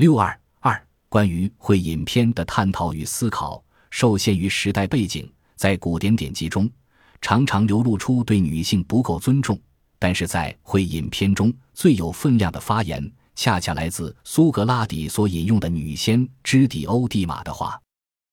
六二二关于会影片的探讨与思考，受限于时代背景，在古典典籍中常常流露出对女性不够尊重。但是在会影片中最有分量的发言，恰恰来自苏格拉底所引用的女仙芝底欧蒂玛的话。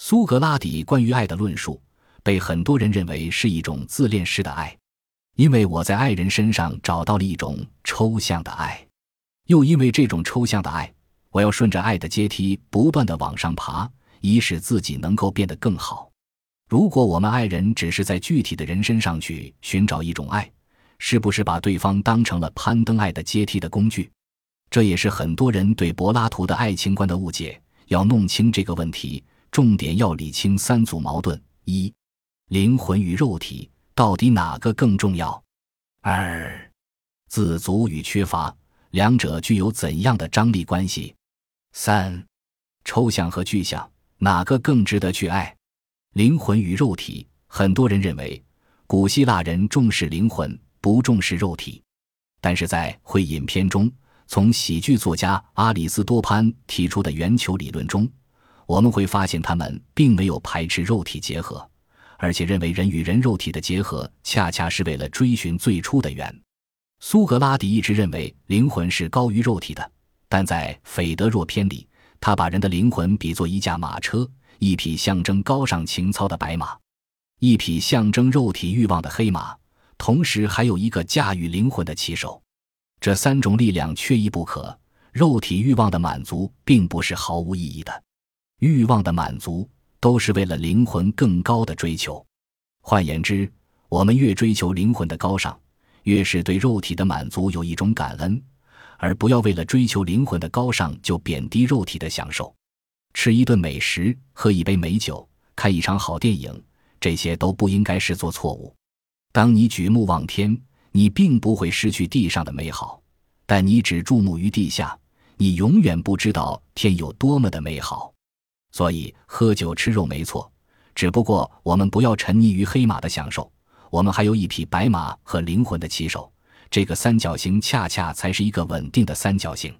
苏格拉底关于爱的论述，被很多人认为是一种自恋式的爱，因为我在爱人身上找到了一种抽象的爱，又因为这种抽象的爱。我要顺着爱的阶梯不断的往上爬，以使自己能够变得更好。如果我们爱人只是在具体的人身上去寻找一种爱，是不是把对方当成了攀登爱的阶梯的工具？这也是很多人对柏拉图的爱情观的误解。要弄清这个问题，重点要理清三组矛盾：一、灵魂与肉体到底哪个更重要？二、自足与缺乏两者具有怎样的张力关系？三，抽象和具象哪个更值得去爱？灵魂与肉体，很多人认为古希腊人重视灵魂，不重视肉体。但是在会影片中，从喜剧作家阿里斯多潘提出的圆球理论中，我们会发现他们并没有排斥肉体结合，而且认为人与人肉体的结合恰恰是为了追寻最初的圆。苏格拉底一直认为灵魂是高于肉体的。但在《斐德若篇》里，他把人的灵魂比作一架马车，一匹象征高尚情操的白马，一匹象征肉体欲望的黑马，同时还有一个驾驭灵魂的骑手。这三种力量缺一不可。肉体欲望的满足并不是毫无意义的，欲望的满足都是为了灵魂更高的追求。换言之，我们越追求灵魂的高尚，越是对肉体的满足有一种感恩。而不要为了追求灵魂的高尚就贬低肉体的享受，吃一顿美食、喝一杯美酒、看一场好电影，这些都不应该是做错误。当你举目望天，你并不会失去地上的美好；但你只注目于地下，你永远不知道天有多么的美好。所以，喝酒吃肉没错，只不过我们不要沉溺于黑马的享受，我们还有一匹白马和灵魂的骑手。这个三角形恰恰才是一个稳定的三角形，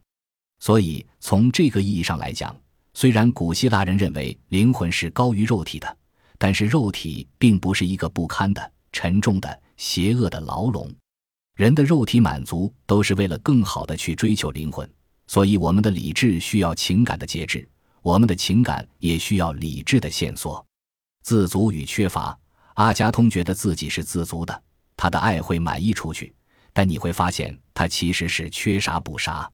所以从这个意义上来讲，虽然古希腊人认为灵魂是高于肉体的，但是肉体并不是一个不堪的、沉重的、邪恶的牢笼。人的肉体满足都是为了更好的去追求灵魂，所以我们的理智需要情感的节制，我们的情感也需要理智的线索。自足与缺乏，阿加通觉得自己是自足的，他的爱会满溢出去。但你会发现，他其实是缺啥补啥，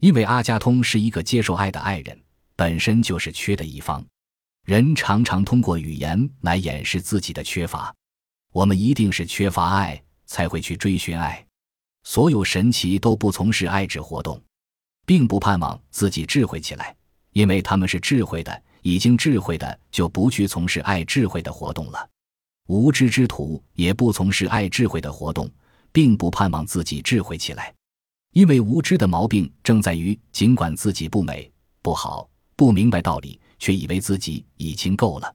因为阿加通是一个接受爱的爱人，本身就是缺的一方。人常常通过语言来掩饰自己的缺乏，我们一定是缺乏爱才会去追寻爱。所有神奇都不从事爱智活动，并不盼望自己智慧起来，因为他们是智慧的，已经智慧的就不去从事爱智慧的活动了。无知之徒也不从事爱智慧的活动。并不盼望自己智慧起来，因为无知的毛病正在于，尽管自己不美、不好、不明白道理，却以为自己已经够了。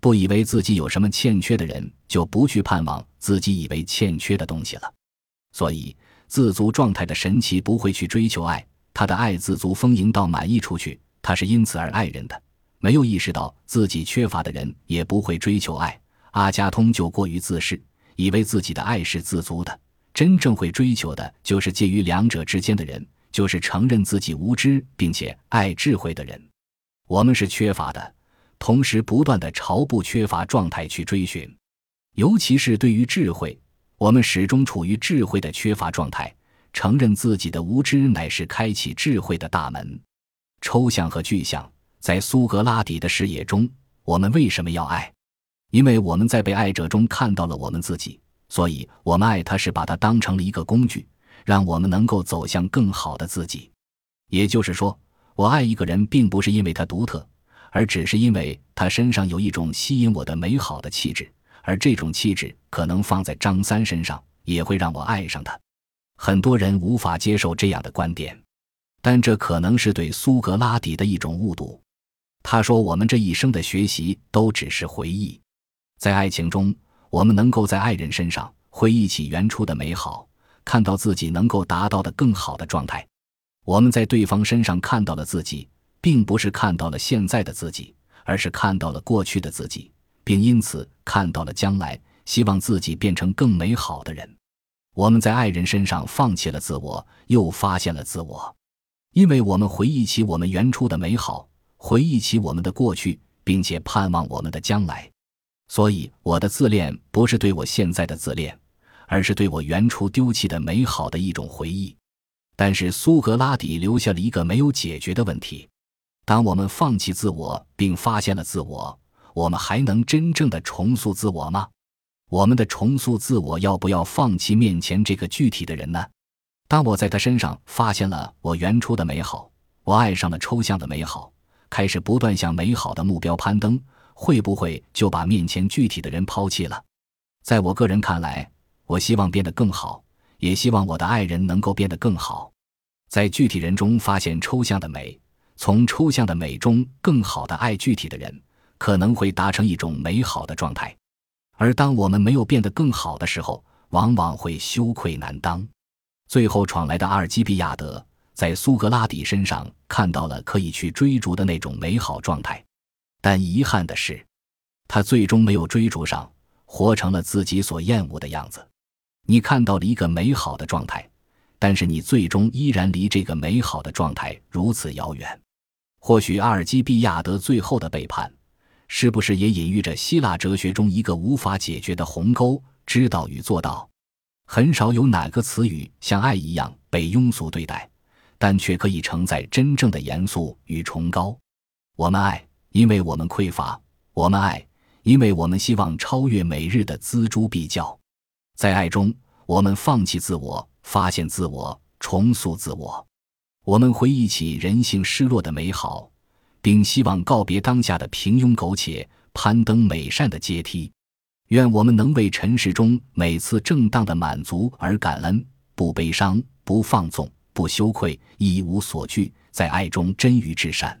不以为自己有什么欠缺的人，就不去盼望自己以为欠缺的东西了。所以，自足状态的神奇不会去追求爱，他的爱自足丰盈到满溢出去，他是因此而爱人的。没有意识到自己缺乏的人，也不会追求爱。阿加通就过于自恃，以为自己的爱是自足的。真正会追求的，就是介于两者之间的人，就是承认自己无知并且爱智慧的人。我们是缺乏的，同时不断的朝不缺乏状态去追寻。尤其是对于智慧，我们始终处于智慧的缺乏状态。承认自己的无知，乃是开启智慧的大门。抽象和具象，在苏格拉底的视野中，我们为什么要爱？因为我们在被爱者中看到了我们自己。所以，我们爱他是把他当成了一个工具，让我们能够走向更好的自己。也就是说，我爱一个人，并不是因为他独特，而只是因为他身上有一种吸引我的美好的气质，而这种气质可能放在张三身上，也会让我爱上他。很多人无法接受这样的观点，但这可能是对苏格拉底的一种误读。他说：“我们这一生的学习都只是回忆，在爱情中。”我们能够在爱人身上回忆起原初的美好，看到自己能够达到的更好的状态。我们在对方身上看到了自己，并不是看到了现在的自己，而是看到了过去的自己，并因此看到了将来，希望自己变成更美好的人。我们在爱人身上放弃了自我，又发现了自我，因为我们回忆起我们原初的美好，回忆起我们的过去，并且盼望我们的将来。所以，我的自恋不是对我现在的自恋，而是对我原初丢弃的美好的一种回忆。但是苏格拉底留下了一个没有解决的问题：当我们放弃自我并发现了自我，我们还能真正的重塑自我吗？我们的重塑自我要不要放弃面前这个具体的人呢？当我在他身上发现了我原初的美好，我爱上了抽象的美好，开始不断向美好的目标攀登，会不会就把面前具体的人抛弃了？在我个人看来，我希望变得更好。也希望我的爱人能够变得更好，在具体人中发现抽象的美，从抽象的美中更好的爱具体的人，可能会达成一种美好的状态。而当我们没有变得更好的时候，往往会羞愧难当。最后闯来的阿尔基比亚德在苏格拉底身上看到了可以去追逐的那种美好状态，但遗憾的是，他最终没有追逐上，活成了自己所厌恶的样子。你看到了一个美好的状态，但是你最终依然离这个美好的状态如此遥远。或许阿尔基比亚德最后的背叛，是不是也隐喻着希腊哲学中一个无法解决的鸿沟——知道与做到？很少有哪个词语像爱一样被庸俗对待，但却可以承载真正的严肃与崇高。我们爱，因为我们匮乏；我们爱，因为我们希望超越每日的锱铢必较。在爱中，我们放弃自我，发现自我，重塑自我。我们回忆起人性失落的美好，并希望告别当下的平庸苟且，攀登美善的阶梯。愿我们能为尘世中每次正当的满足而感恩，不悲伤，不放纵，不羞愧，一无所惧，在爱中臻于至善。